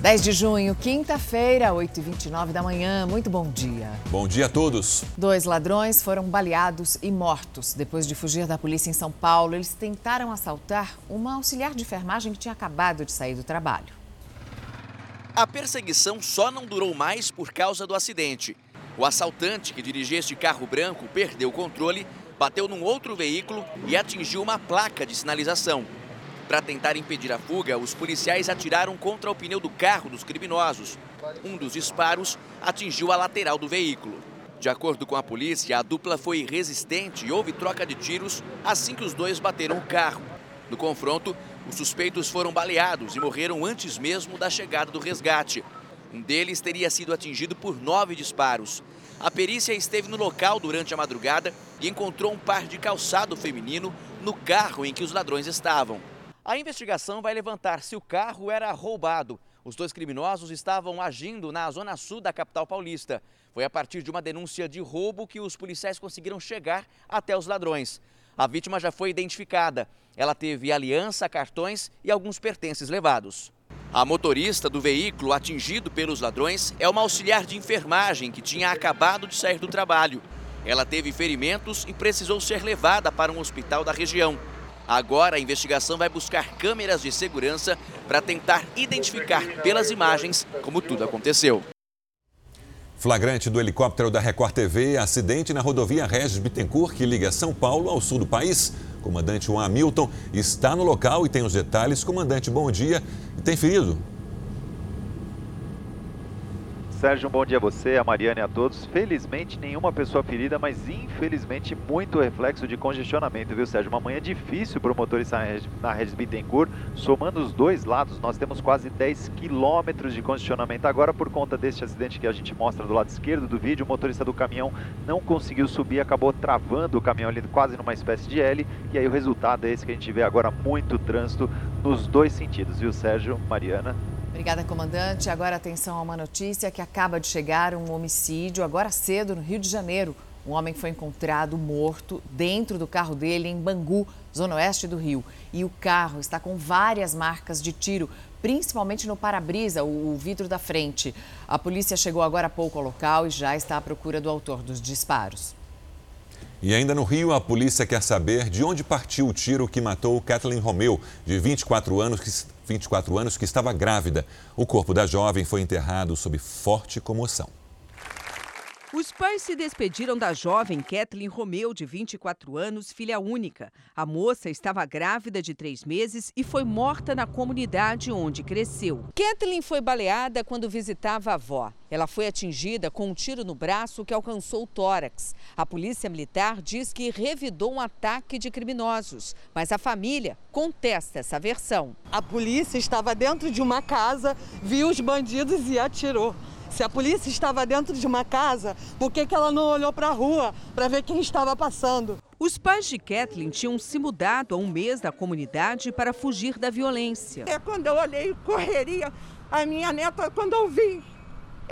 10 de junho, quinta-feira, 8h29 da manhã. Muito bom dia. Bom dia a todos. Dois ladrões foram baleados e mortos. Depois de fugir da polícia em São Paulo, eles tentaram assaltar uma auxiliar de enfermagem que tinha acabado de sair do trabalho. A perseguição só não durou mais por causa do acidente. O assaltante que dirigia este carro branco perdeu o controle, bateu num outro veículo e atingiu uma placa de sinalização. Para tentar impedir a fuga, os policiais atiraram contra o pneu do carro dos criminosos. Um dos disparos atingiu a lateral do veículo. De acordo com a polícia, a dupla foi resistente e houve troca de tiros assim que os dois bateram o carro. No confronto, os suspeitos foram baleados e morreram antes mesmo da chegada do resgate. Um deles teria sido atingido por nove disparos. A perícia esteve no local durante a madrugada e encontrou um par de calçado feminino no carro em que os ladrões estavam. A investigação vai levantar se o carro era roubado. Os dois criminosos estavam agindo na zona sul da capital paulista. Foi a partir de uma denúncia de roubo que os policiais conseguiram chegar até os ladrões. A vítima já foi identificada. Ela teve aliança, cartões e alguns pertences levados. A motorista do veículo atingido pelos ladrões é uma auxiliar de enfermagem que tinha acabado de sair do trabalho. Ela teve ferimentos e precisou ser levada para um hospital da região. Agora a investigação vai buscar câmeras de segurança para tentar identificar pelas imagens como tudo aconteceu. Flagrante do helicóptero da Record TV, acidente na rodovia Regis Bittencourt, que liga São Paulo ao sul do país. Comandante Juan Hamilton está no local e tem os detalhes. Comandante, bom dia. Tem ferido? Sérgio, um bom dia a você, a Mariana e a todos. Felizmente, nenhuma pessoa ferida, mas infelizmente muito reflexo de congestionamento, viu, Sérgio? Uma manhã difícil para o motorista na Regis Bittencourt. Somando os dois lados, nós temos quase 10 quilômetros de congestionamento. Agora, por conta deste acidente que a gente mostra do lado esquerdo do vídeo, o motorista do caminhão não conseguiu subir, acabou travando o caminhão ali quase numa espécie de L. E aí o resultado é esse que a gente vê agora, muito trânsito nos dois sentidos, viu, Sérgio, Mariana? Obrigada, comandante. Agora atenção a uma notícia que acaba de chegar, um homicídio agora cedo no Rio de Janeiro. Um homem foi encontrado morto dentro do carro dele em Bangu, zona oeste do Rio. E o carro está com várias marcas de tiro, principalmente no para-brisa, o vidro da frente. A polícia chegou agora há pouco ao local e já está à procura do autor dos disparos. E ainda no Rio, a polícia quer saber de onde partiu o tiro que matou Kathleen Romeu, de 24 anos, que, 24 anos, que estava grávida. O corpo da jovem foi enterrado sob forte comoção. Os pais se despediram da jovem Kathleen Romeu, de 24 anos, filha única. A moça estava grávida de três meses e foi morta na comunidade onde cresceu. Kathleen foi baleada quando visitava a avó. Ela foi atingida com um tiro no braço que alcançou o tórax. A polícia militar diz que revidou um ataque de criminosos, mas a família contesta essa versão. A polícia estava dentro de uma casa, viu os bandidos e atirou. Se a polícia estava dentro de uma casa, por que, que ela não olhou para a rua para ver quem estava passando? Os pais de Kathleen tinham se mudado há um mês da comunidade para fugir da violência. É quando eu olhei correria, a minha neta, quando eu vi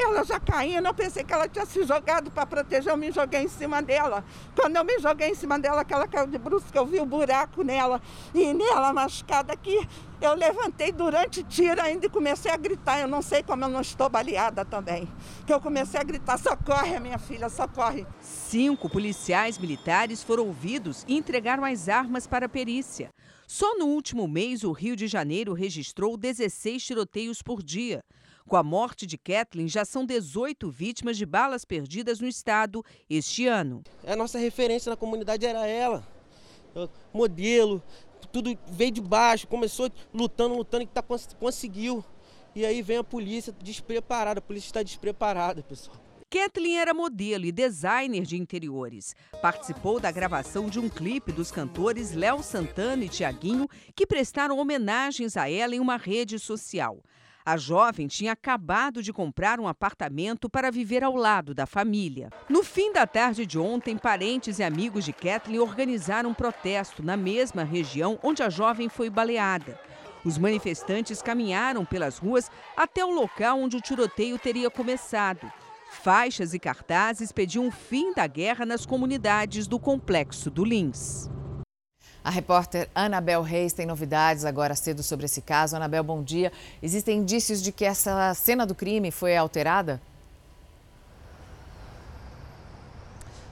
ela já caindo, eu pensei que ela tinha se jogado para proteger, eu me joguei em cima dela. Quando eu me joguei em cima dela, que ela caiu de brusca, eu vi o buraco nela e nela machucada aqui. Eu levantei durante tiro ainda e comecei a gritar. Eu não sei como eu não estou baleada também. Que eu comecei a gritar: socorre, minha filha, socorre. Cinco policiais militares foram ouvidos e entregaram as armas para a perícia. Só no último mês, o Rio de Janeiro registrou 16 tiroteios por dia. Com a morte de Kathleen, já são 18 vítimas de balas perdidas no estado este ano. A nossa referência na comunidade era ela. Modelo, tudo veio de baixo, começou lutando, lutando e tá, conseguiu. E aí vem a polícia despreparada, a polícia está despreparada, pessoal. Kathleen era modelo e designer de interiores. Participou da gravação de um clipe dos cantores Léo Santana e Tiaguinho, que prestaram homenagens a ela em uma rede social. A jovem tinha acabado de comprar um apartamento para viver ao lado da família. No fim da tarde de ontem, parentes e amigos de Kathleen organizaram um protesto na mesma região onde a jovem foi baleada. Os manifestantes caminharam pelas ruas até o local onde o tiroteio teria começado. Faixas e cartazes pediam o fim da guerra nas comunidades do complexo do Lins. A repórter Anabel Reis tem novidades agora cedo sobre esse caso. Anabel, bom dia. Existem indícios de que essa cena do crime foi alterada?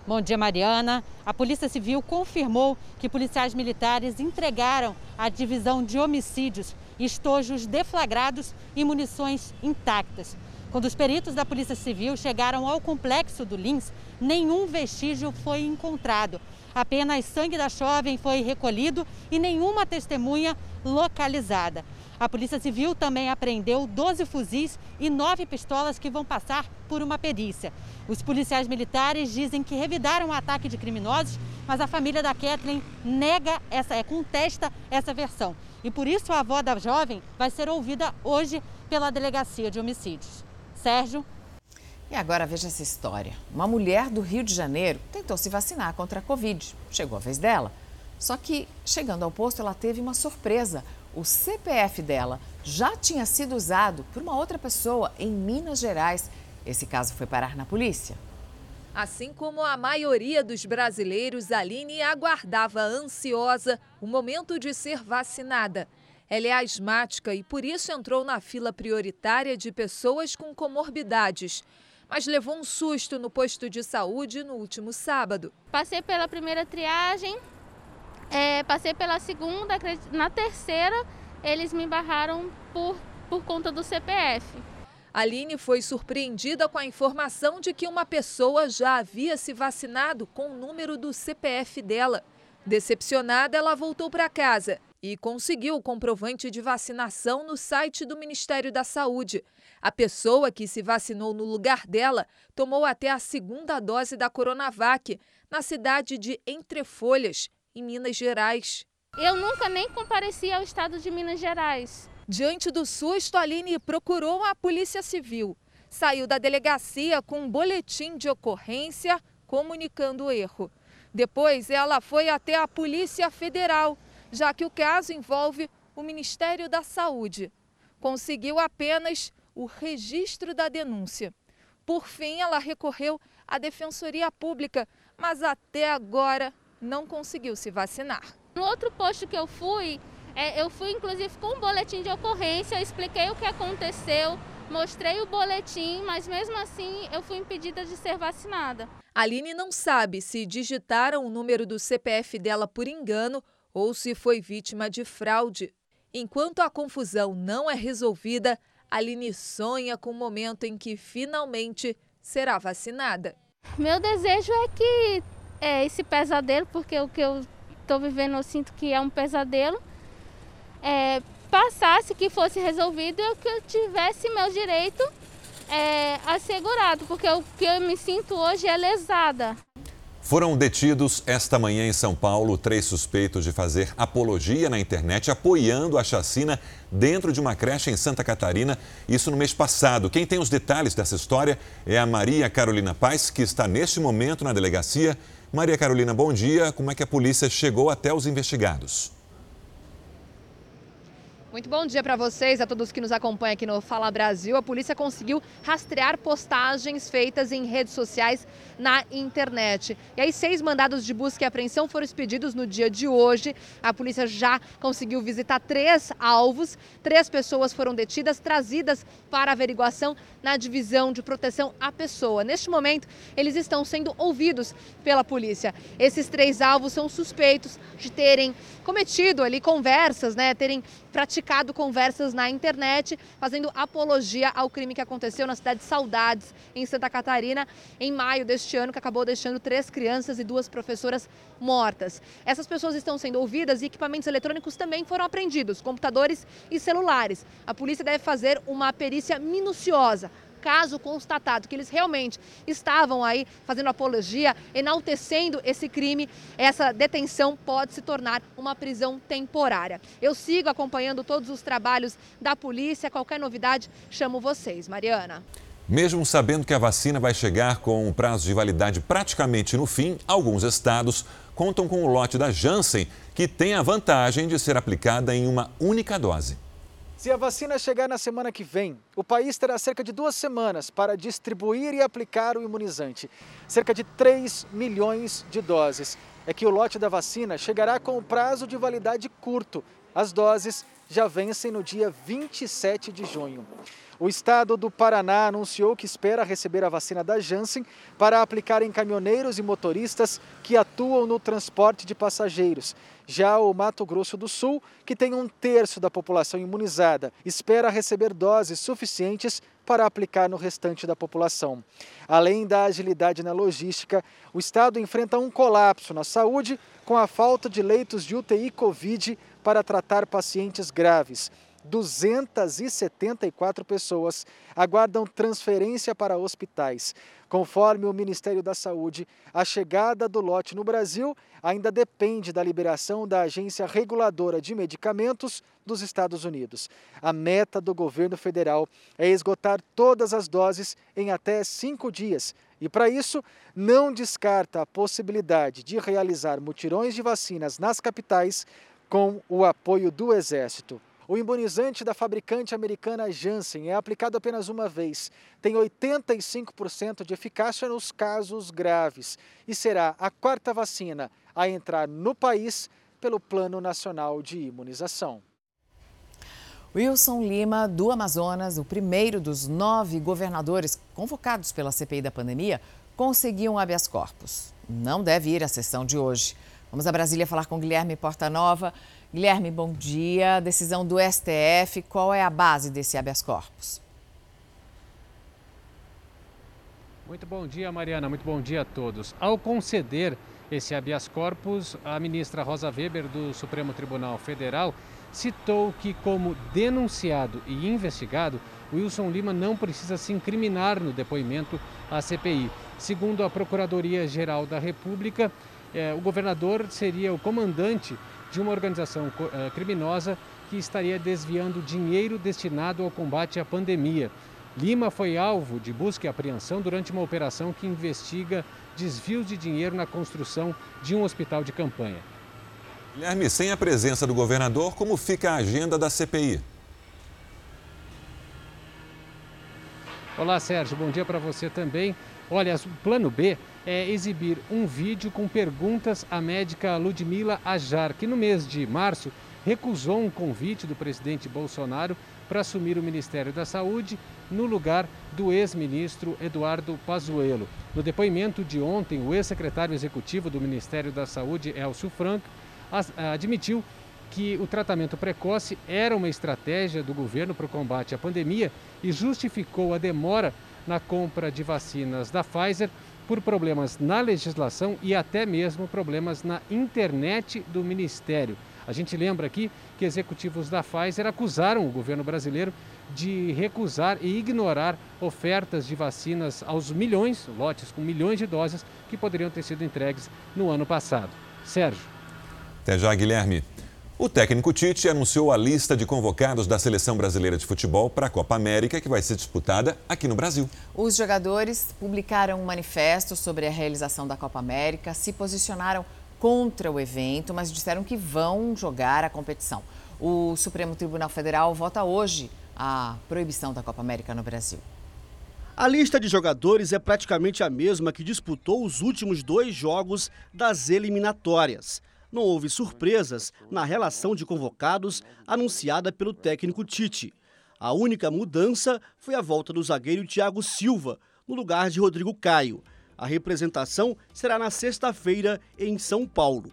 Bom dia, Mariana. A Polícia Civil confirmou que policiais militares entregaram à divisão de homicídios estojos deflagrados e munições intactas. Quando os peritos da Polícia Civil chegaram ao complexo do Lins, nenhum vestígio foi encontrado. Apenas sangue da jovem foi recolhido e nenhuma testemunha localizada. A Polícia Civil também apreendeu 12 fuzis e 9 pistolas que vão passar por uma perícia. Os policiais militares dizem que revidaram o ataque de criminosos, mas a família da Kathleen nega essa, é, contesta essa versão. E por isso a avó da jovem vai ser ouvida hoje pela delegacia de homicídios. Sérgio. E agora veja essa história. Uma mulher do Rio de Janeiro tentou se vacinar contra a Covid. Chegou a vez dela. Só que, chegando ao posto, ela teve uma surpresa o CPF dela já tinha sido usado por uma outra pessoa em Minas Gerais. Esse caso foi parar na polícia. Assim como a maioria dos brasileiros, Aline aguardava ansiosa o momento de ser vacinada. Ela é asmática e por isso entrou na fila prioritária de pessoas com comorbidades. Mas levou um susto no posto de saúde no último sábado. Passei pela primeira triagem, é, passei pela segunda, na terceira eles me barraram por, por conta do CPF. Aline foi surpreendida com a informação de que uma pessoa já havia se vacinado com o número do CPF dela. Decepcionada, ela voltou para casa e conseguiu o comprovante de vacinação no site do Ministério da Saúde. A pessoa que se vacinou no lugar dela tomou até a segunda dose da Coronavac, na cidade de Entrefolhas, em Minas Gerais. Eu nunca nem compareci ao estado de Minas Gerais. Diante do susto, Aline procurou a Polícia Civil. Saiu da delegacia com um boletim de ocorrência comunicando o erro. Depois, ela foi até a Polícia Federal, já que o caso envolve o Ministério da Saúde. Conseguiu apenas o registro da denúncia. Por fim, ela recorreu à Defensoria Pública, mas até agora não conseguiu se vacinar. No outro posto que eu fui, é, eu fui inclusive com um boletim de ocorrência, expliquei o que aconteceu, mostrei o boletim, mas mesmo assim eu fui impedida de ser vacinada. Aline não sabe se digitaram o número do CPF dela por engano ou se foi vítima de fraude. Enquanto a confusão não é resolvida, Aline sonha com o momento em que finalmente será vacinada. Meu desejo é que é, esse pesadelo, porque o que eu estou vivendo eu sinto que é um pesadelo, é, passasse, que fosse resolvido e que eu tivesse meu direito é, assegurado, porque o que eu me sinto hoje é lesada. Foram detidos esta manhã em São Paulo três suspeitos de fazer apologia na internet apoiando a chacina dentro de uma creche em Santa Catarina, isso no mês passado. Quem tem os detalhes dessa história é a Maria Carolina Paz, que está neste momento na delegacia. Maria Carolina, bom dia. Como é que a polícia chegou até os investigados? Muito bom dia para vocês, a todos que nos acompanham aqui no Fala Brasil. A polícia conseguiu rastrear postagens feitas em redes sociais na internet. E aí, seis mandados de busca e apreensão foram expedidos no dia de hoje. A polícia já conseguiu visitar três alvos. Três pessoas foram detidas, trazidas para averiguação na divisão de proteção à pessoa. Neste momento, eles estão sendo ouvidos pela polícia. Esses três alvos são suspeitos de terem cometido ali conversas, né, terem praticado conversas na internet, fazendo apologia ao crime que aconteceu na cidade de Saudades, em Santa Catarina, em maio deste ano, que acabou deixando três crianças e duas professoras mortas. Essas pessoas estão sendo ouvidas e equipamentos eletrônicos também foram apreendidos, computadores e celulares. A polícia deve fazer uma perícia minuciosa caso constatado que eles realmente estavam aí fazendo apologia, enaltecendo esse crime, essa detenção pode se tornar uma prisão temporária. Eu sigo acompanhando todos os trabalhos da polícia. Qualquer novidade, chamo vocês. Mariana. Mesmo sabendo que a vacina vai chegar com um prazo de validade praticamente no fim, alguns estados contam com o lote da Janssen, que tem a vantagem de ser aplicada em uma única dose. Se a vacina chegar na semana que vem, o país terá cerca de duas semanas para distribuir e aplicar o imunizante. Cerca de 3 milhões de doses. é que o lote da vacina chegará com o prazo de validade curto. As doses já vencem no dia 27 de junho. O estado do Paraná anunciou que espera receber a vacina da Janssen para aplicar em caminhoneiros e motoristas que atuam no transporte de passageiros. Já o Mato Grosso do Sul, que tem um terço da população imunizada, espera receber doses suficientes para aplicar no restante da população. Além da agilidade na logística, o estado enfrenta um colapso na saúde com a falta de leitos de UTI Covid para tratar pacientes graves. 274 pessoas aguardam transferência para hospitais. Conforme o Ministério da Saúde, a chegada do lote no Brasil ainda depende da liberação da Agência Reguladora de Medicamentos dos Estados Unidos. A meta do governo federal é esgotar todas as doses em até cinco dias. E, para isso, não descarta a possibilidade de realizar mutirões de vacinas nas capitais com o apoio do Exército. O imunizante da fabricante americana Janssen é aplicado apenas uma vez. Tem 85% de eficácia nos casos graves e será a quarta vacina a entrar no país pelo Plano Nacional de Imunização. Wilson Lima, do Amazonas, o primeiro dos nove governadores convocados pela CPI da pandemia, conseguiu um habeas corpus. Não deve ir à sessão de hoje. Vamos a Brasília falar com Guilherme Portanova. Guilherme, bom dia. Decisão do STF, qual é a base desse habeas corpus? Muito bom dia, Mariana. Muito bom dia a todos. Ao conceder esse habeas corpus, a ministra Rosa Weber, do Supremo Tribunal Federal, citou que, como denunciado e investigado, Wilson Lima não precisa se incriminar no depoimento à CPI. Segundo a Procuradoria-Geral da República, eh, o governador seria o comandante de uma organização eh, criminosa que estaria desviando dinheiro destinado ao combate à pandemia. Lima foi alvo de busca e apreensão durante uma operação que investiga desvios de dinheiro na construção de um hospital de campanha. Guilherme, sem a presença do governador, como fica a agenda da CPI? Olá, Sérgio. Bom dia para você também. Olha, o plano B é exibir um vídeo com perguntas à médica Ludmila Ajar, que no mês de março recusou um convite do presidente Bolsonaro para assumir o Ministério da Saúde no lugar do ex-ministro Eduardo Pazuello. No depoimento de ontem, o ex-secretário executivo do Ministério da Saúde, Elcio Franco, admitiu que o tratamento precoce era uma estratégia do governo para o combate à pandemia e justificou a demora na compra de vacinas da Pfizer por problemas na legislação e até mesmo problemas na internet do Ministério. A gente lembra aqui que executivos da Pfizer acusaram o governo brasileiro de recusar e ignorar ofertas de vacinas aos milhões, lotes com milhões de doses que poderiam ter sido entregues no ano passado. Sérgio. Até já, Guilherme. O técnico Tite anunciou a lista de convocados da seleção brasileira de futebol para a Copa América, que vai ser disputada aqui no Brasil. Os jogadores publicaram um manifesto sobre a realização da Copa América, se posicionaram contra o evento, mas disseram que vão jogar a competição. O Supremo Tribunal Federal vota hoje a proibição da Copa América no Brasil. A lista de jogadores é praticamente a mesma que disputou os últimos dois jogos das eliminatórias não houve surpresas na relação de convocados anunciada pelo técnico Tite. A única mudança foi a volta do zagueiro Thiago Silva, no lugar de Rodrigo Caio. A representação será na sexta-feira em São Paulo.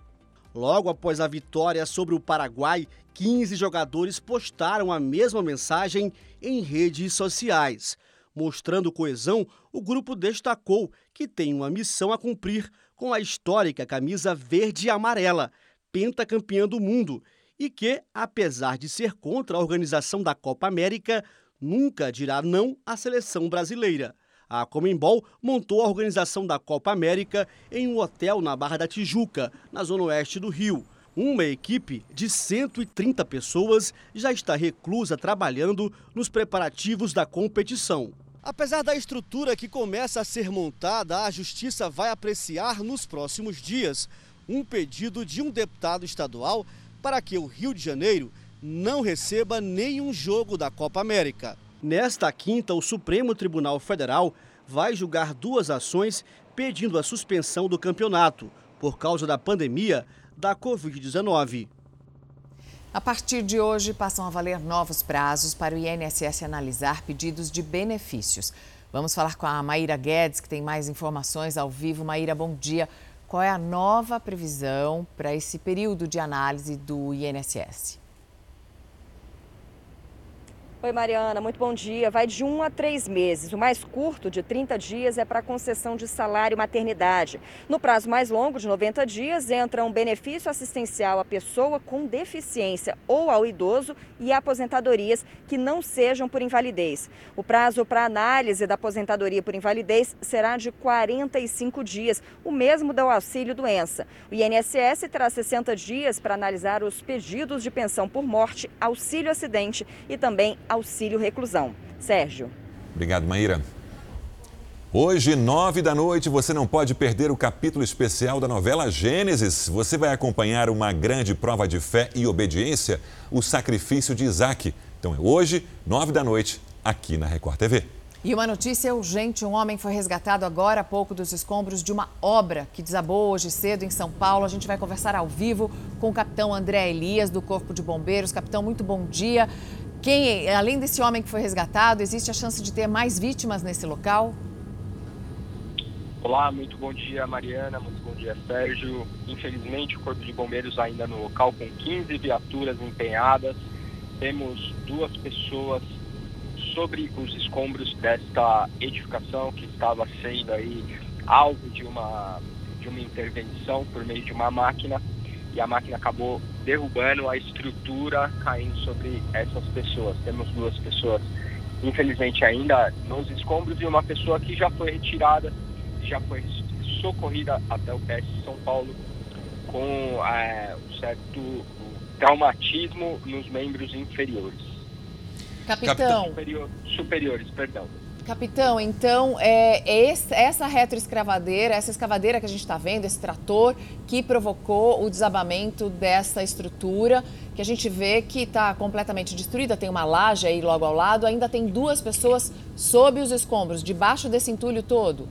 Logo após a vitória sobre o Paraguai, 15 jogadores postaram a mesma mensagem em redes sociais. Mostrando coesão, o grupo destacou que tem uma missão a cumprir com a histórica camisa verde e amarela, pentacampeã do mundo, e que, apesar de ser contra a organização da Copa América, nunca dirá não à seleção brasileira. A Comembol montou a organização da Copa América em um hotel na Barra da Tijuca, na zona oeste do Rio. Uma equipe de 130 pessoas já está reclusa trabalhando nos preparativos da competição. Apesar da estrutura que começa a ser montada, a Justiça vai apreciar nos próximos dias um pedido de um deputado estadual para que o Rio de Janeiro não receba nenhum jogo da Copa América. Nesta quinta, o Supremo Tribunal Federal vai julgar duas ações pedindo a suspensão do campeonato por causa da pandemia da Covid-19. A partir de hoje, passam a valer novos prazos para o INSS analisar pedidos de benefícios. Vamos falar com a Maíra Guedes, que tem mais informações ao vivo. Maíra, bom dia. Qual é a nova previsão para esse período de análise do INSS? Oi, Mariana, muito bom dia. Vai de um a três meses. O mais curto, de 30 dias, é para concessão de salário maternidade. No prazo mais longo, de 90 dias, entra um benefício assistencial à pessoa com deficiência ou ao idoso e aposentadorias que não sejam por invalidez. O prazo para análise da aposentadoria por invalidez será de 45 dias, o mesmo do auxílio doença. O INSS terá 60 dias para analisar os pedidos de pensão por morte, auxílio acidente e também auxílio reclusão. Sérgio. Obrigado, Maíra. Hoje, nove da noite, você não pode perder o capítulo especial da novela Gênesis. Você vai acompanhar uma grande prova de fé e obediência, o sacrifício de Isaac. Então é hoje, nove da noite, aqui na Record TV. E uma notícia urgente: um homem foi resgatado agora há pouco dos escombros de uma obra que desabou hoje cedo em São Paulo. A gente vai conversar ao vivo com o capitão André Elias, do Corpo de Bombeiros. Capitão, muito bom dia. Quem, além desse homem que foi resgatado, existe a chance de ter mais vítimas nesse local? Olá, muito bom dia, Mariana, muito bom dia, Sérgio. Infelizmente, o Corpo de Bombeiros ainda no local com 15 viaturas empenhadas. Temos duas pessoas sobre os escombros desta edificação que estava sendo aí alvo de uma de uma intervenção por meio de uma máquina e a máquina acabou derrubando a estrutura, caindo sobre essas pessoas. Temos duas pessoas, infelizmente, ainda nos escombros e uma pessoa que já foi retirada, já foi socorrida até o PS São Paulo com é, um certo traumatismo nos membros inferiores. Capitão. Superior, superiores, perdão. Capitão, então é, é essa retroescavadeira, essa escavadeira que a gente está vendo, esse trator, que provocou o desabamento dessa estrutura, que a gente vê que está completamente destruída, tem uma laje aí logo ao lado, ainda tem duas pessoas sob os escombros, debaixo desse entulho todo.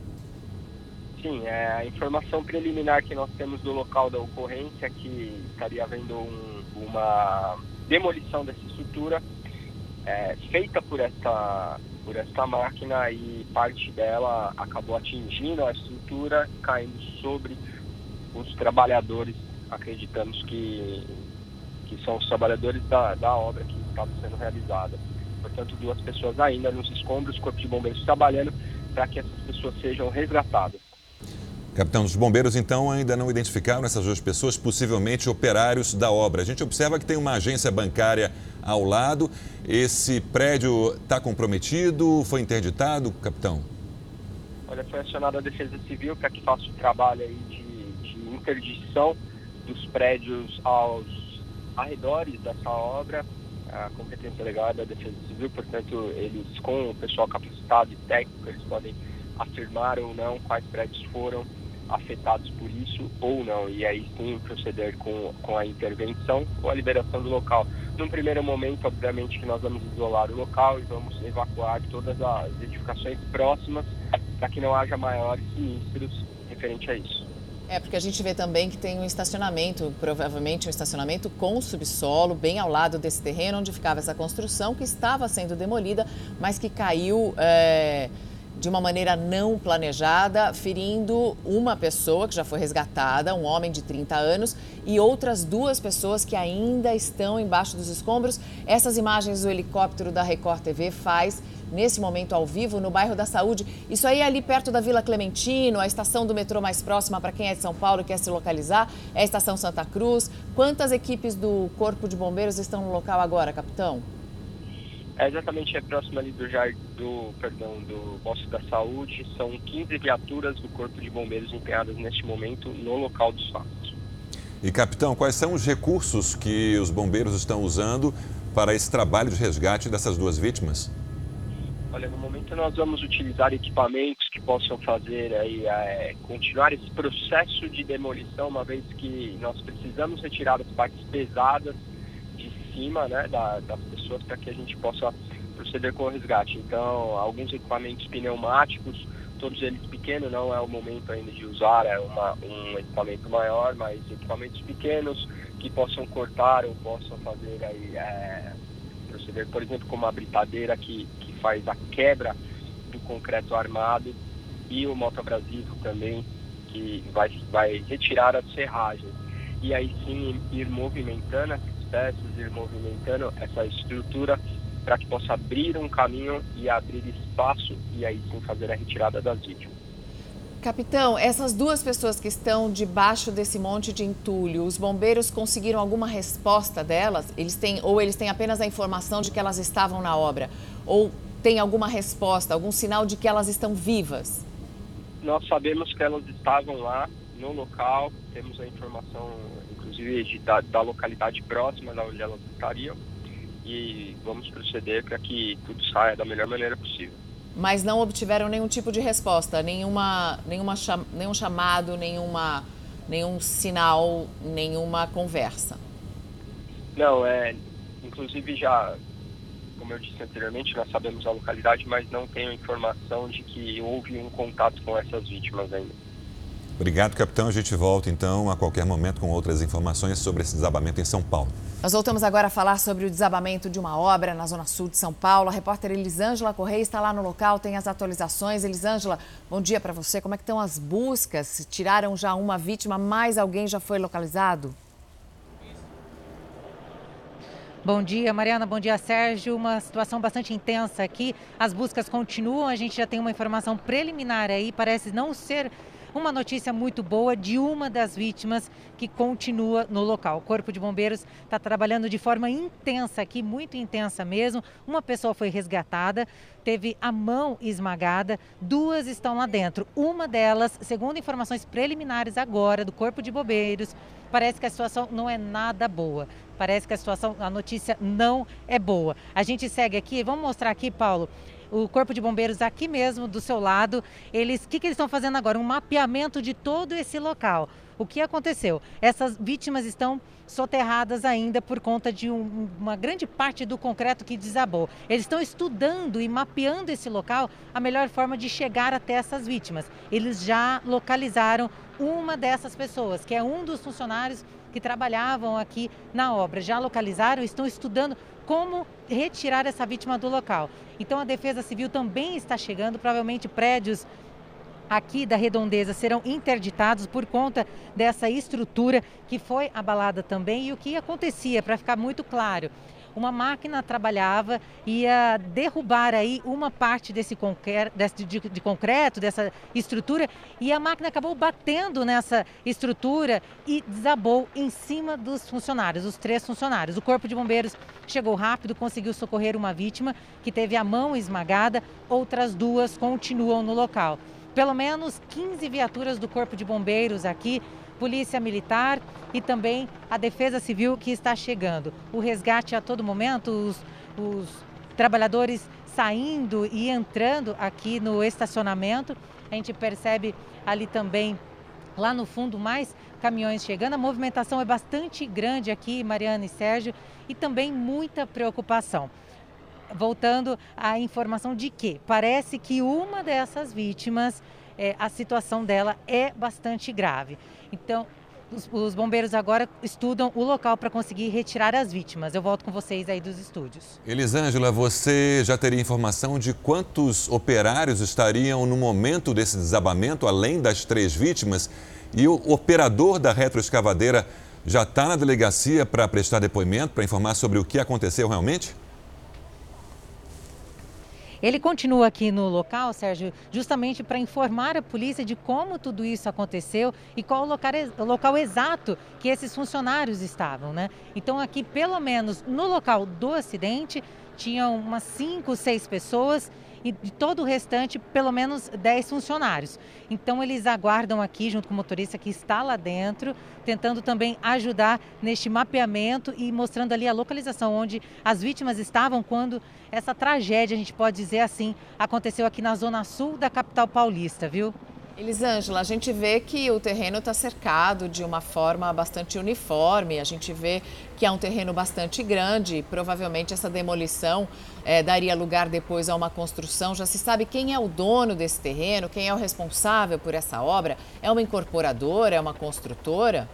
Sim, é a informação preliminar que nós temos do local da ocorrência, que estaria havendo um, uma demolição dessa estrutura, é, feita por essa por esta máquina e parte dela acabou atingindo a estrutura, caindo sobre os trabalhadores, acreditamos que, que são os trabalhadores da, da obra que estava sendo realizada. Portanto, duas pessoas ainda nos escombros, Corpo de Bombeiros trabalhando para que essas pessoas sejam resgatadas. Capitão, os bombeiros então ainda não identificaram essas duas pessoas, possivelmente operários da obra. A gente observa que tem uma agência bancária ao lado. Esse prédio está comprometido? Foi interditado, capitão? Olha, foi acionada a Defesa Civil para que faça o trabalho aí de, de interdição dos prédios aos arredores dessa obra. A competência legal é da Defesa Civil, portanto, eles, com o pessoal capacitado e técnico, eles podem afirmar ou não quais prédios foram afetados por isso ou não, e aí sim proceder com, com a intervenção ou a liberação do local. Num primeiro momento, obviamente, que nós vamos isolar o local e vamos evacuar todas as edificações próximas para que não haja maiores sinistros referente a isso. É, porque a gente vê também que tem um estacionamento, provavelmente um estacionamento com subsolo, bem ao lado desse terreno onde ficava essa construção, que estava sendo demolida, mas que caiu. É de uma maneira não planejada, ferindo uma pessoa que já foi resgatada, um homem de 30 anos, e outras duas pessoas que ainda estão embaixo dos escombros. Essas imagens o helicóptero da Record TV faz nesse momento ao vivo no bairro da Saúde. Isso aí é ali perto da Vila Clementino, a estação do metrô mais próxima para quem é de São Paulo e quer se localizar, é a estação Santa Cruz. Quantas equipes do Corpo de Bombeiros estão no local agora, capitão? É exatamente é próximo ali do, jar, do, perdão, do posto da saúde. São 15 viaturas do Corpo de Bombeiros empenhadas neste momento no local dos fatos. E capitão, quais são os recursos que os bombeiros estão usando para esse trabalho de resgate dessas duas vítimas? Olha, no momento nós vamos utilizar equipamentos que possam fazer aí, é, continuar esse processo de demolição, uma vez que nós precisamos retirar as partes pesadas de cima né, da, das pessoas para que a gente possa proceder com o resgate. Então, alguns equipamentos pneumáticos, todos eles pequenos, não é o momento ainda de usar, é uma, um equipamento maior, mas equipamentos pequenos que possam cortar ou possam fazer aí, é, proceder, por exemplo, com uma britadeira que, que faz a quebra do concreto armado e o motoabrasivo também, que vai, vai retirar as serragens. E aí sim ir movimentando peças, ir movimentando essa estrutura para que possa abrir um caminho e abrir espaço e aí sim fazer a retirada das vítimas. Capitão, essas duas pessoas que estão debaixo desse monte de entulho, os bombeiros conseguiram alguma resposta delas? Eles têm ou eles têm apenas a informação de que elas estavam na obra? Ou tem alguma resposta, algum sinal de que elas estão vivas? Nós sabemos que elas estavam lá no local, temos a informação, de, da, da localidade próxima da onde elas estariam e vamos proceder para que tudo saia da melhor maneira possível. Mas não obtiveram nenhum tipo de resposta, nenhuma, nenhuma nenhum chamado, nenhuma, nenhum sinal, nenhuma conversa? Não, é, inclusive já, como eu disse anteriormente, nós sabemos a localidade, mas não tenho informação de que houve um contato com essas vítimas ainda. Obrigado, capitão. A gente volta então a qualquer momento com outras informações sobre esse desabamento em São Paulo. Nós voltamos agora a falar sobre o desabamento de uma obra na zona sul de São Paulo. A repórter Elisângela Correia está lá no local, tem as atualizações. Elisângela, bom dia para você. Como é que estão as buscas? Tiraram já uma vítima, mais alguém já foi localizado? Bom dia, Mariana. Bom dia, Sérgio. Uma situação bastante intensa aqui. As buscas continuam. A gente já tem uma informação preliminar aí. Parece não ser uma notícia muito boa de uma das vítimas que continua no local. O Corpo de Bombeiros está trabalhando de forma intensa aqui, muito intensa mesmo. Uma pessoa foi resgatada, teve a mão esmagada, duas estão lá dentro. Uma delas, segundo informações preliminares agora do Corpo de Bombeiros, parece que a situação não é nada boa. Parece que a situação, a notícia não é boa. A gente segue aqui, vamos mostrar aqui, Paulo, o Corpo de Bombeiros aqui mesmo do seu lado. Eles, o que, que eles estão fazendo agora? Um mapeamento de todo esse local. O que aconteceu? Essas vítimas estão soterradas ainda por conta de um, uma grande parte do concreto que desabou. Eles estão estudando e mapeando esse local, a melhor forma de chegar até essas vítimas. Eles já localizaram uma dessas pessoas, que é um dos funcionários que trabalhavam aqui na obra. Já localizaram, estão estudando como retirar essa vítima do local. Então a Defesa Civil também está chegando, provavelmente prédios aqui da redondeza serão interditados por conta dessa estrutura que foi abalada também. E o que acontecia, para ficar muito claro, uma máquina trabalhava, ia derrubar aí uma parte desse de concreto, dessa estrutura, e a máquina acabou batendo nessa estrutura e desabou em cima dos funcionários, os três funcionários. O Corpo de Bombeiros chegou rápido, conseguiu socorrer uma vítima que teve a mão esmagada, outras duas continuam no local. Pelo menos 15 viaturas do Corpo de Bombeiros aqui Polícia Militar e também a Defesa Civil que está chegando. O resgate a todo momento, os, os trabalhadores saindo e entrando aqui no estacionamento. A gente percebe ali também, lá no fundo, mais caminhões chegando. A movimentação é bastante grande aqui, Mariana e Sérgio, e também muita preocupação. Voltando à informação de que parece que uma dessas vítimas, é, a situação dela é bastante grave. Então, os, os bombeiros agora estudam o local para conseguir retirar as vítimas. Eu volto com vocês aí dos estúdios. Elisângela, você já teria informação de quantos operários estariam no momento desse desabamento, além das três vítimas? E o operador da retroescavadeira já está na delegacia para prestar depoimento, para informar sobre o que aconteceu realmente? Ele continua aqui no local, Sérgio, justamente para informar a polícia de como tudo isso aconteceu e qual o local, o local exato que esses funcionários estavam, né? Então aqui, pelo menos no local do acidente, tinham umas cinco, seis pessoas e de todo o restante, pelo menos 10 funcionários. Então, eles aguardam aqui, junto com o motorista que está lá dentro, tentando também ajudar neste mapeamento e mostrando ali a localização onde as vítimas estavam quando essa tragédia, a gente pode dizer assim, aconteceu aqui na zona sul da capital paulista, viu? Elisângela, a gente vê que o terreno está cercado de uma forma bastante uniforme, a gente vê que é um terreno bastante grande provavelmente essa demolição é, daria lugar depois a uma construção. Já se sabe quem é o dono desse terreno, quem é o responsável por essa obra? É uma incorporadora, é uma construtora?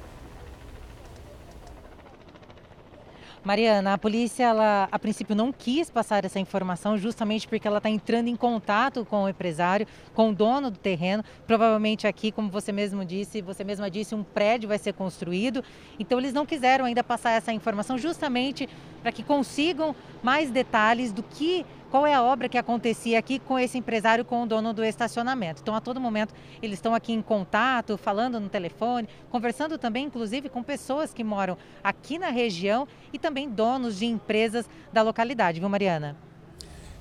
Mariana, a polícia, ela, a princípio, não quis passar essa informação justamente porque ela está entrando em contato com o empresário, com o dono do terreno. Provavelmente aqui, como você mesmo disse, você mesma disse, um prédio vai ser construído. Então, eles não quiseram ainda passar essa informação justamente para que consigam mais detalhes do que qual é a obra que acontecia aqui com esse empresário, com o dono do estacionamento. Então, a todo momento, eles estão aqui em contato, falando no telefone, conversando também, inclusive, com pessoas que moram aqui na região e também donos de empresas da localidade, viu, Mariana?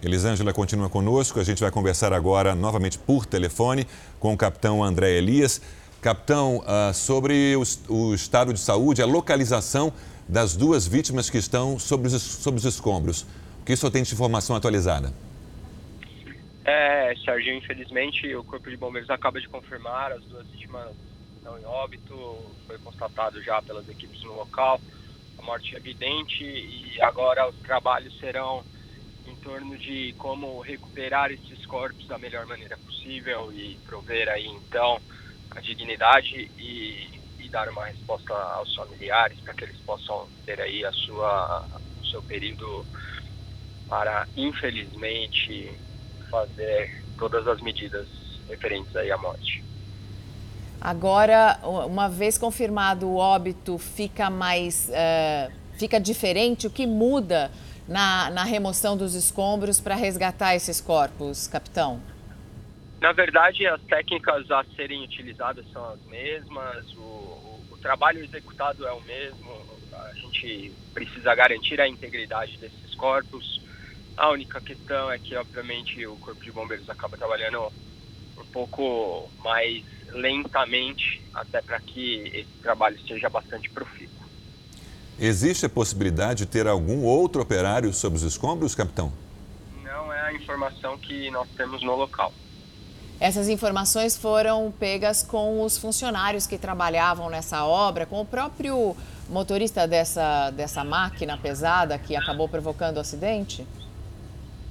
Elisângela continua conosco. A gente vai conversar agora novamente por telefone com o capitão André Elias. Capitão, uh, sobre o, o estado de saúde, a localização das duas vítimas que estão sobre os, sobre os escombros que o senhor tem de informação atualizada? É, Sérgio, infelizmente o Corpo de Bombeiros acaba de confirmar as duas vítimas estão em óbito, foi constatado já pelas equipes no local, a morte é evidente e agora os trabalhos serão em torno de como recuperar esses corpos da melhor maneira possível e prover aí então a dignidade e, e dar uma resposta aos familiares para que eles possam ter aí a sua, o seu período para, infelizmente, fazer todas as medidas referentes aí à morte. Agora, uma vez confirmado o óbito, fica mais, uh, fica diferente? O que muda na, na remoção dos escombros para resgatar esses corpos, capitão? Na verdade, as técnicas a serem utilizadas são as mesmas, o, o, o trabalho executado é o mesmo, a gente precisa garantir a integridade desses corpos, a única questão é que, obviamente, o Corpo de Bombeiros acaba trabalhando um pouco mais lentamente, até para que esse trabalho seja bastante profícuo. Existe a possibilidade de ter algum outro operário sob os escombros, capitão? Não é a informação que nós temos no local. Essas informações foram pegas com os funcionários que trabalhavam nessa obra, com o próprio motorista dessa, dessa máquina pesada que acabou provocando o acidente?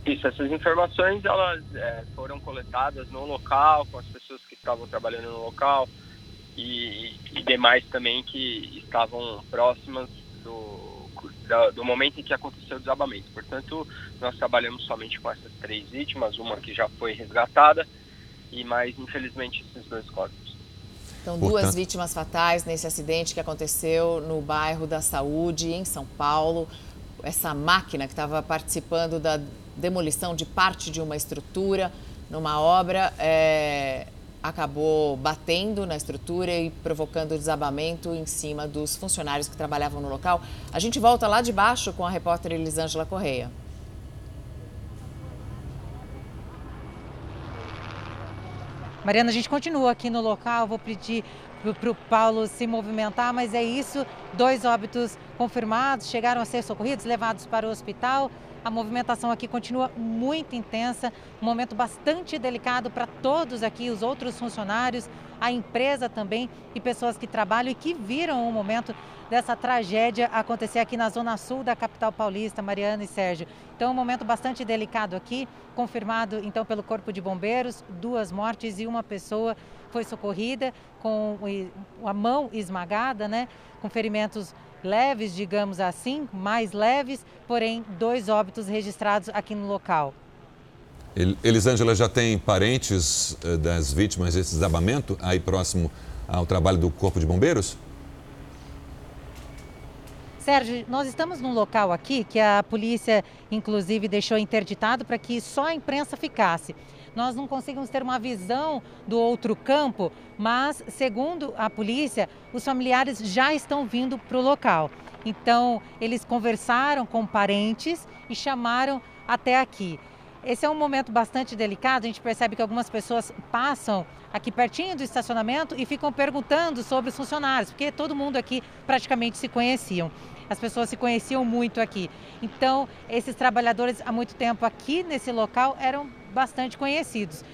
Isso, essas informações elas é, foram coletadas no local, com as pessoas que estavam trabalhando no local e, e demais também que estavam próximas do, do, do, momento em que aconteceu o desabamento. Portanto, nós trabalhamos somente com essas três vítimas, uma que já foi resgatada e mais, infelizmente, esses dois corpos. Então, duas Portanto... vítimas fatais nesse acidente que aconteceu no bairro da Saúde, em São Paulo. Essa máquina que estava participando da demolição de parte de uma estrutura numa obra é, acabou batendo na estrutura e provocando desabamento em cima dos funcionários que trabalhavam no local. A gente volta lá de baixo com a repórter Elisângela Correia. Mariana, a gente continua aqui no local. Vou pedir para o Paulo se movimentar, mas é isso. Dois óbitos confirmados chegaram a ser socorridos, levados para o hospital. A movimentação aqui continua muito intensa, um momento bastante delicado para todos aqui, os outros funcionários, a empresa também e pessoas que trabalham e que viram o momento dessa tragédia acontecer aqui na zona sul da capital paulista, Mariana e Sérgio. Então, um momento bastante delicado aqui, confirmado então pelo Corpo de Bombeiros, duas mortes e uma pessoa foi socorrida com a mão esmagada, né, com ferimentos leves, digamos assim, mais leves, porém dois óbitos registrados aqui no local. Elisângela já tem parentes eh, das vítimas desse desabamento aí próximo ao trabalho do Corpo de Bombeiros? Sérgio, nós estamos num local aqui que a polícia, inclusive, deixou interditado para que só a imprensa ficasse nós não conseguimos ter uma visão do outro campo, mas, segundo a polícia, os familiares já estão vindo para o local. Então, eles conversaram com parentes e chamaram até aqui. Esse é um momento bastante delicado. A gente percebe que algumas pessoas passam aqui pertinho do estacionamento e ficam perguntando sobre os funcionários, porque todo mundo aqui praticamente se conheciam. As pessoas se conheciam muito aqui. Então, esses trabalhadores há muito tempo aqui nesse local eram bastante conhecidos.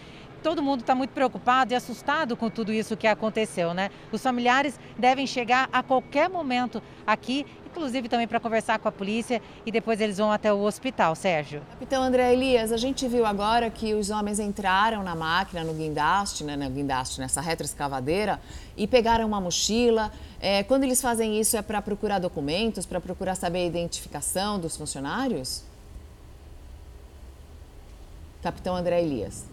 todo mundo está muito preocupado e assustado com tudo isso que aconteceu, né? Os familiares devem chegar a qualquer momento aqui, inclusive também para conversar com a polícia e depois eles vão até o hospital, Sérgio. Capitão André Elias, a gente viu agora que os homens entraram na máquina, no guindaste, né, no guindaste, nessa retroescavadeira e pegaram uma mochila. É, quando eles fazem isso é para procurar documentos, para procurar saber a identificação dos funcionários? Capitão André Elias.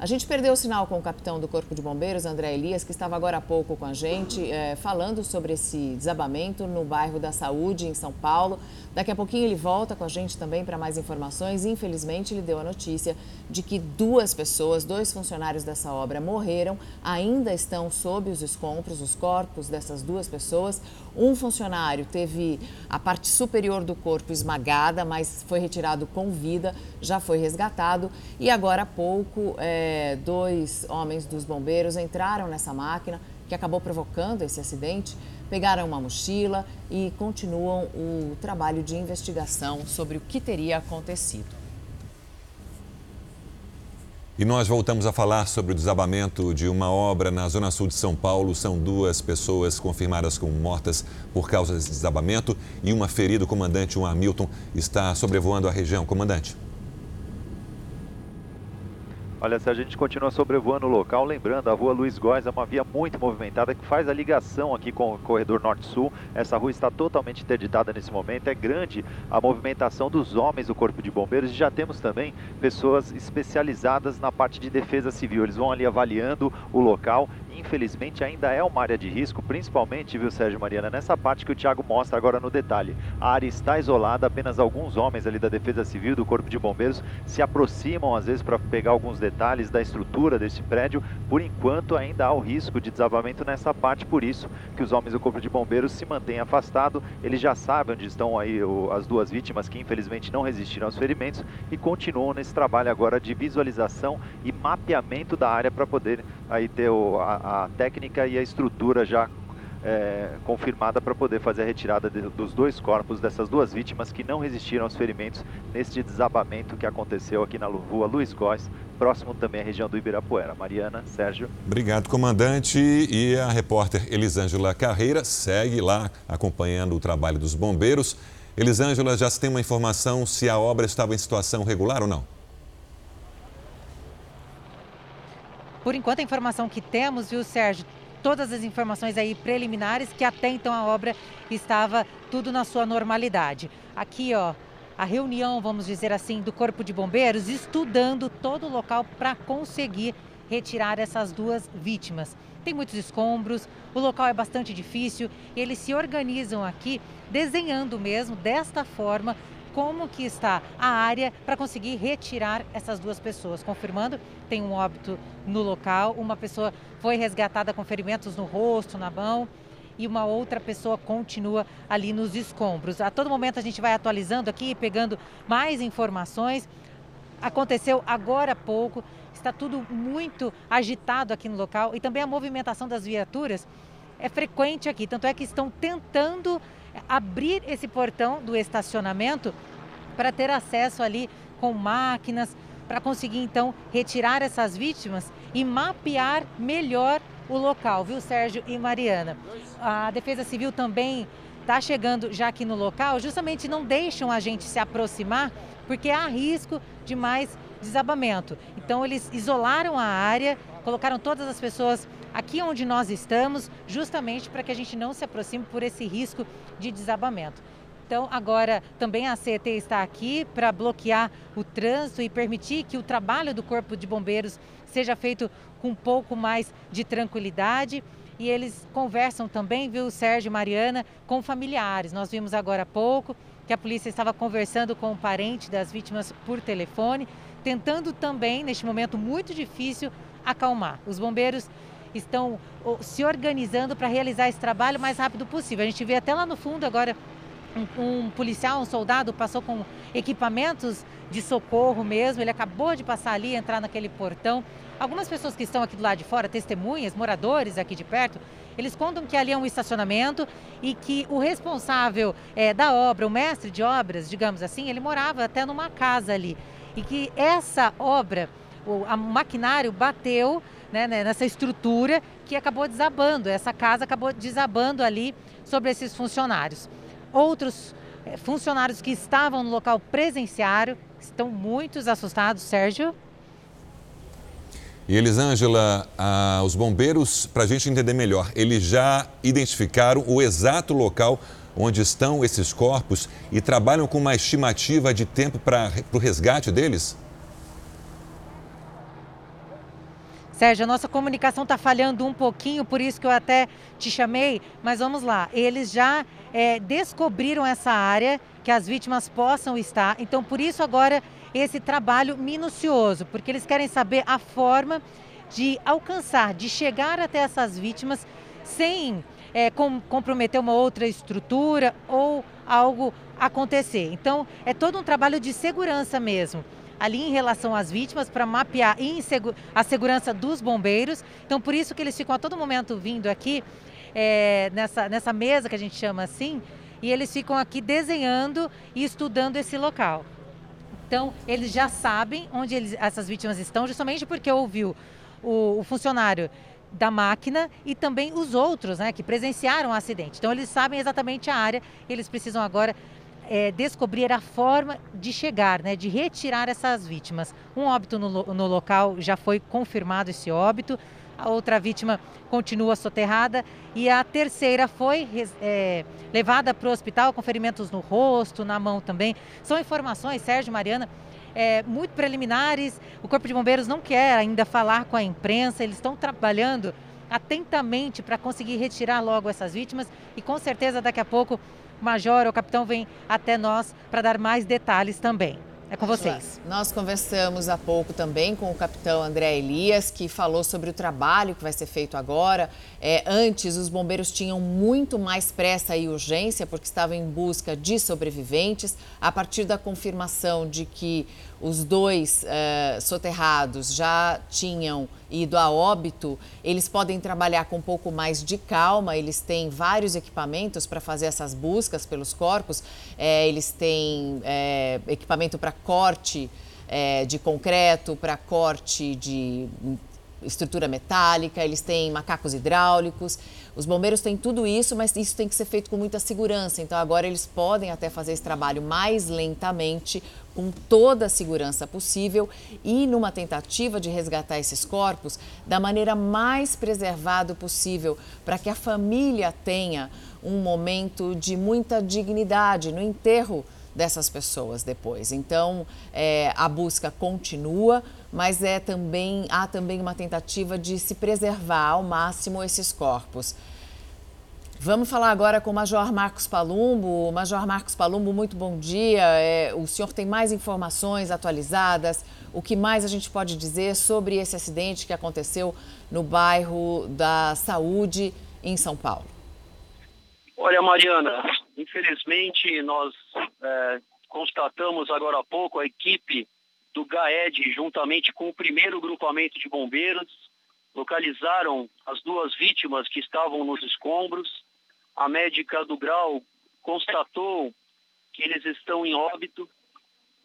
A gente perdeu o sinal com o capitão do Corpo de Bombeiros, André Elias, que estava agora há pouco com a gente, é, falando sobre esse desabamento no bairro da Saúde, em São Paulo. Daqui a pouquinho ele volta com a gente também para mais informações. Infelizmente, ele deu a notícia de que duas pessoas, dois funcionários dessa obra, morreram, ainda estão sob os escombros, os corpos dessas duas pessoas. Um funcionário teve a parte superior do corpo esmagada, mas foi retirado com vida, já foi resgatado. E agora há pouco, é, dois homens dos bombeiros entraram nessa máquina que acabou provocando esse acidente pegaram uma mochila e continuam o trabalho de investigação sobre o que teria acontecido. E nós voltamos a falar sobre o desabamento de uma obra na zona sul de São Paulo. São duas pessoas confirmadas como mortas por causa desse desabamento e uma ferida. O comandante, um Hamilton, está sobrevoando a região. Comandante. Olha, se a gente continua sobrevoando o local, lembrando, a rua Luiz Góes é uma via muito movimentada que faz a ligação aqui com o corredor norte-sul. Essa rua está totalmente interditada nesse momento, é grande a movimentação dos homens do Corpo de Bombeiros e já temos também pessoas especializadas na parte de defesa civil. Eles vão ali avaliando o local infelizmente ainda é uma área de risco, principalmente, viu, Sérgio Mariana, nessa parte que o Thiago mostra agora no detalhe. A área está isolada, apenas alguns homens ali da Defesa Civil, do Corpo de Bombeiros, se aproximam às vezes para pegar alguns detalhes da estrutura desse prédio. Por enquanto, ainda há o risco de desabamento nessa parte, por isso que os homens do Corpo de Bombeiros se mantêm afastados. Eles já sabem onde estão aí as duas vítimas que infelizmente não resistiram aos ferimentos e continuam nesse trabalho agora de visualização e mapeamento da área para poder aí ter o, a, a técnica e a estrutura já é, confirmada para poder fazer a retirada de, dos dois corpos dessas duas vítimas que não resistiram aos ferimentos neste desabamento que aconteceu aqui na rua Luiz Góes, próximo também à região do Ibirapuera. Mariana, Sérgio. Obrigado, comandante. E a repórter Elisângela Carreira segue lá acompanhando o trabalho dos bombeiros. Elisângela, já se tem uma informação se a obra estava em situação regular ou não? Por enquanto, a informação que temos, viu, Sérgio, todas as informações aí preliminares, que até então a obra estava tudo na sua normalidade. Aqui, ó, a reunião, vamos dizer assim, do Corpo de Bombeiros, estudando todo o local para conseguir retirar essas duas vítimas. Tem muitos escombros, o local é bastante difícil, eles se organizam aqui desenhando mesmo desta forma como que está a área para conseguir retirar essas duas pessoas. Confirmando, tem um óbito no local, uma pessoa foi resgatada com ferimentos no rosto, na mão e uma outra pessoa continua ali nos escombros. A todo momento a gente vai atualizando aqui, pegando mais informações. Aconteceu agora há pouco, está tudo muito agitado aqui no local e também a movimentação das viaturas é frequente aqui, tanto é que estão tentando abrir esse portão do estacionamento para ter acesso ali com máquinas, para conseguir então retirar essas vítimas e mapear melhor o local, viu, Sérgio e Mariana? A Defesa Civil também está chegando já aqui no local, justamente não deixam a gente se aproximar, porque há risco de mais desabamento. Então, eles isolaram a área, colocaram todas as pessoas aqui onde nós estamos, justamente para que a gente não se aproxime por esse risco de desabamento. Então, agora também a CET está aqui para bloquear o trânsito e permitir que o trabalho do Corpo de Bombeiros seja feito com um pouco mais de tranquilidade. E eles conversam também, viu, Sérgio e Mariana, com familiares. Nós vimos agora há pouco que a polícia estava conversando com o parente das vítimas por telefone, tentando também, neste momento muito difícil, acalmar. Os bombeiros estão se organizando para realizar esse trabalho o mais rápido possível. A gente vê até lá no fundo agora um, um, policial, um soldado passou com equipamentos de socorro mesmo. Ele acabou de passar ali, entrar naquele portão. Algumas pessoas que estão aqui do lado de fora, testemunhas, moradores aqui de perto, eles contam que ali é um estacionamento e que o responsável é, da obra, o mestre de obras, digamos assim, ele morava até numa casa ali. E que essa obra o a maquinário bateu né, né, nessa estrutura que acabou desabando. Essa casa acabou desabando ali sobre esses funcionários. Outros é, funcionários que estavam no local presenciaram estão muitos assustados, Sérgio. E Elisângela, ah, os bombeiros, para a gente entender melhor, eles já identificaram o exato local onde estão esses corpos e trabalham com uma estimativa de tempo para o resgate deles? Sérgio, a nossa comunicação está falhando um pouquinho, por isso que eu até te chamei, mas vamos lá. Eles já é, descobriram essa área que as vítimas possam estar, então por isso agora esse trabalho minucioso, porque eles querem saber a forma de alcançar, de chegar até essas vítimas sem é, com, comprometer uma outra estrutura ou algo acontecer. Então, é todo um trabalho de segurança mesmo ali em relação às vítimas para mapear a segurança dos bombeiros. Então, por isso que eles ficam a todo momento vindo aqui é, nessa, nessa mesa que a gente chama assim, e eles ficam aqui desenhando e estudando esse local. Então, eles já sabem onde eles, essas vítimas estão, justamente porque ouviu o, o funcionário da máquina e também os outros né, que presenciaram o acidente. Então, eles sabem exatamente a área, eles precisam agora é, descobrir a forma de chegar, né, de retirar essas vítimas. Um óbito no, no local já foi confirmado esse óbito, a outra vítima continua soterrada e a terceira foi é, levada para o hospital com ferimentos no rosto, na mão também. São informações, Sérgio Mariana, é, muito preliminares. O Corpo de Bombeiros não quer ainda falar com a imprensa, eles estão trabalhando atentamente para conseguir retirar logo essas vítimas e com certeza daqui a pouco major ou capitão vem até nós para dar mais detalhes também. É com vocês. Nós conversamos há pouco também com o capitão André Elias, que falou sobre o trabalho que vai ser feito agora. É, antes, os bombeiros tinham muito mais pressa e urgência, porque estavam em busca de sobreviventes. A partir da confirmação de que os dois uh, soterrados já tinham ido a óbito, eles podem trabalhar com um pouco mais de calma. Eles têm vários equipamentos para fazer essas buscas pelos corpos. É, eles têm é, equipamento para corte é, de concreto, para corte de estrutura metálica, eles têm macacos hidráulicos. Os bombeiros têm tudo isso, mas isso tem que ser feito com muita segurança. Então agora eles podem até fazer esse trabalho mais lentamente, com toda a segurança possível e numa tentativa de resgatar esses corpos da maneira mais preservado possível, para que a família tenha um momento de muita dignidade no enterro dessas pessoas depois. Então, é, a busca continua, mas é também há também uma tentativa de se preservar ao máximo esses corpos. Vamos falar agora com o Major Marcos Palumbo. Major Marcos Palumbo, muito bom dia. É, o senhor tem mais informações atualizadas? O que mais a gente pode dizer sobre esse acidente que aconteceu no bairro da Saúde, em São Paulo? Olha, Mariana, infelizmente nós é, constatamos agora há pouco a equipe do GAED, juntamente com o primeiro grupamento de bombeiros, localizaram as duas vítimas que estavam nos escombros a médica do grau constatou que eles estão em óbito.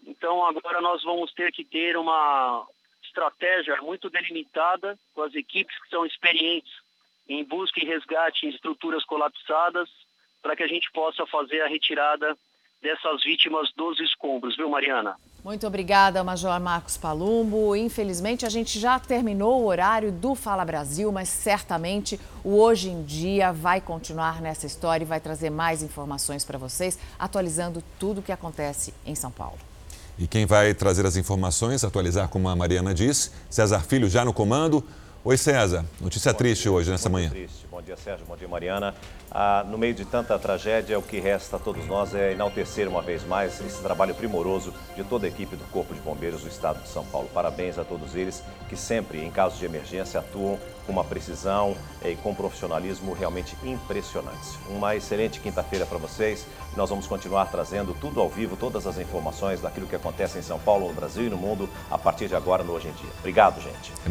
Então agora nós vamos ter que ter uma estratégia muito delimitada com as equipes que são experientes em busca e resgate em estruturas colapsadas para que a gente possa fazer a retirada dessas vítimas dos escombros, viu, Mariana? Muito obrigada, Major Marcos Palumbo. Infelizmente, a gente já terminou o horário do Fala Brasil, mas certamente o Hoje em Dia vai continuar nessa história e vai trazer mais informações para vocês, atualizando tudo o que acontece em São Paulo. E quem vai trazer as informações, atualizar como a Mariana disse, César Filho já no comando. Oi, César. Notícia Bom triste dia. hoje, nessa Muito manhã. Triste. Bom dia, Sérgio. Bom dia, Mariana. Ah, no meio de tanta tragédia, o que resta a todos nós é enaltecer uma vez mais esse trabalho primoroso de toda a equipe do Corpo de Bombeiros do Estado de São Paulo. Parabéns a todos eles que sempre, em casos de emergência, atuam com uma precisão e com um profissionalismo realmente impressionantes. Uma excelente quinta-feira para vocês. Nós vamos continuar trazendo tudo ao vivo, todas as informações daquilo que acontece em São Paulo, no Brasil e no mundo, a partir de agora no Hoje em Dia. Obrigado, gente.